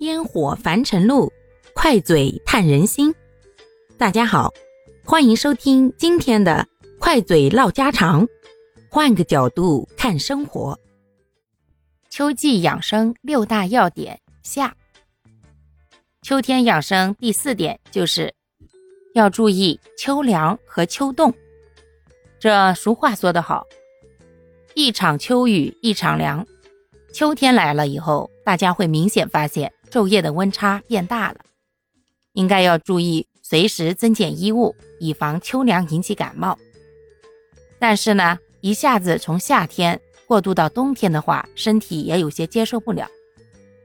烟火凡尘路，快嘴探人心。大家好，欢迎收听今天的快嘴唠家常，换个角度看生活。秋季养生六大要点下，秋天养生第四点就是要注意秋凉和秋冻。这俗话说得好，一场秋雨一场凉。秋天来了以后，大家会明显发现昼夜的温差变大了，应该要注意随时增减衣物，以防秋凉引起感冒。但是呢，一下子从夏天过渡到冬天的话，身体也有些接受不了，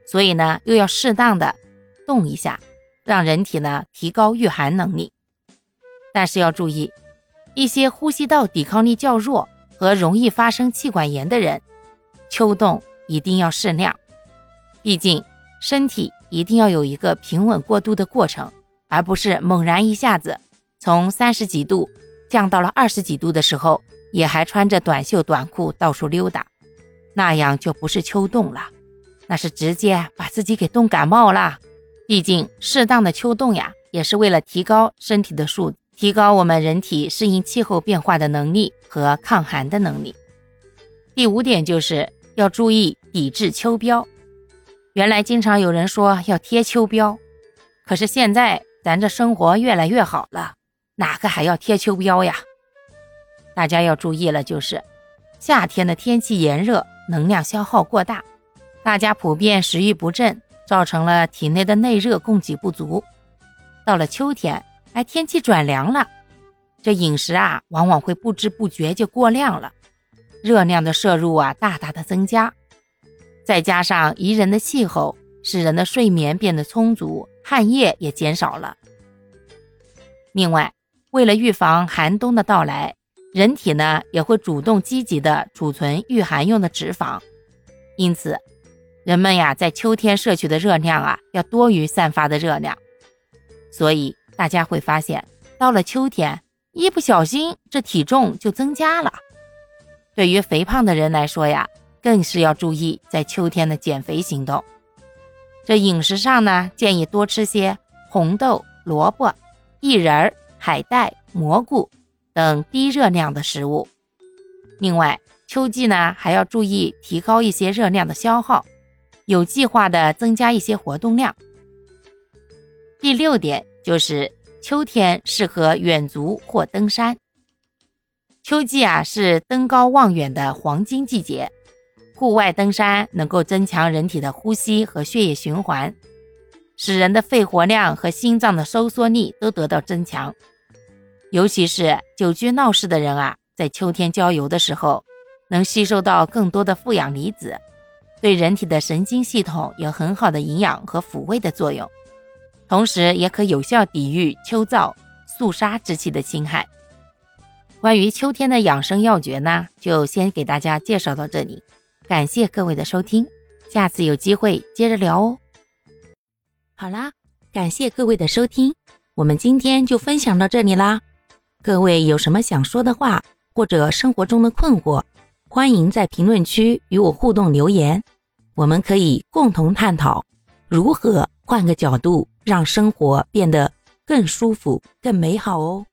所以呢，又要适当的动一下，让人体呢提高御寒能力。但是要注意，一些呼吸道抵抗力较弱和容易发生气管炎的人，秋冻。一定要适量，毕竟身体一定要有一个平稳过渡的过程，而不是猛然一下子从三十几度降到了二十几度的时候，也还穿着短袖短裤到处溜达，那样就不是秋冻了，那是直接把自己给冻感冒了。毕竟适当的秋冻呀，也是为了提高身体的素，提高我们人体适应气候变化的能力和抗寒的能力。第五点就是要注意。抵制秋膘，原来经常有人说要贴秋膘，可是现在咱这生活越来越好了，哪个还要贴秋膘呀？大家要注意了，就是夏天的天气炎热，能量消耗过大，大家普遍食欲不振，造成了体内的内热供给不足。到了秋天，哎，天气转凉了，这饮食啊，往往会不知不觉就过量了，热量的摄入啊，大大的增加。再加上宜人的气候，使人的睡眠变得充足，汗液也减少了。另外，为了预防寒冬的到来，人体呢也会主动积极的储存御寒用的脂肪，因此，人们呀在秋天摄取的热量啊要多于散发的热量。所以大家会发现，到了秋天，一不小心这体重就增加了。对于肥胖的人来说呀。更是要注意在秋天的减肥行动。这饮食上呢，建议多吃些红豆、萝卜、薏仁、海带、蘑菇等低热量的食物。另外，秋季呢还要注意提高一些热量的消耗，有计划的增加一些活动量。第六点就是秋天适合远足或登山。秋季啊是登高望远的黄金季节。户外登山能够增强人体的呼吸和血液循环，使人的肺活量和心脏的收缩力都得到增强。尤其是久居闹市的人啊，在秋天郊游的时候，能吸收到更多的负氧离子，对人体的神经系统有很好的营养和抚慰的作用，同时也可有效抵御秋燥、肃杀之气的侵害。关于秋天的养生要诀呢，就先给大家介绍到这里。感谢各位的收听，下次有机会接着聊哦。好啦，感谢各位的收听，我们今天就分享到这里啦。各位有什么想说的话，或者生活中的困惑，欢迎在评论区与我互动留言，我们可以共同探讨如何换个角度让生活变得更舒服、更美好哦。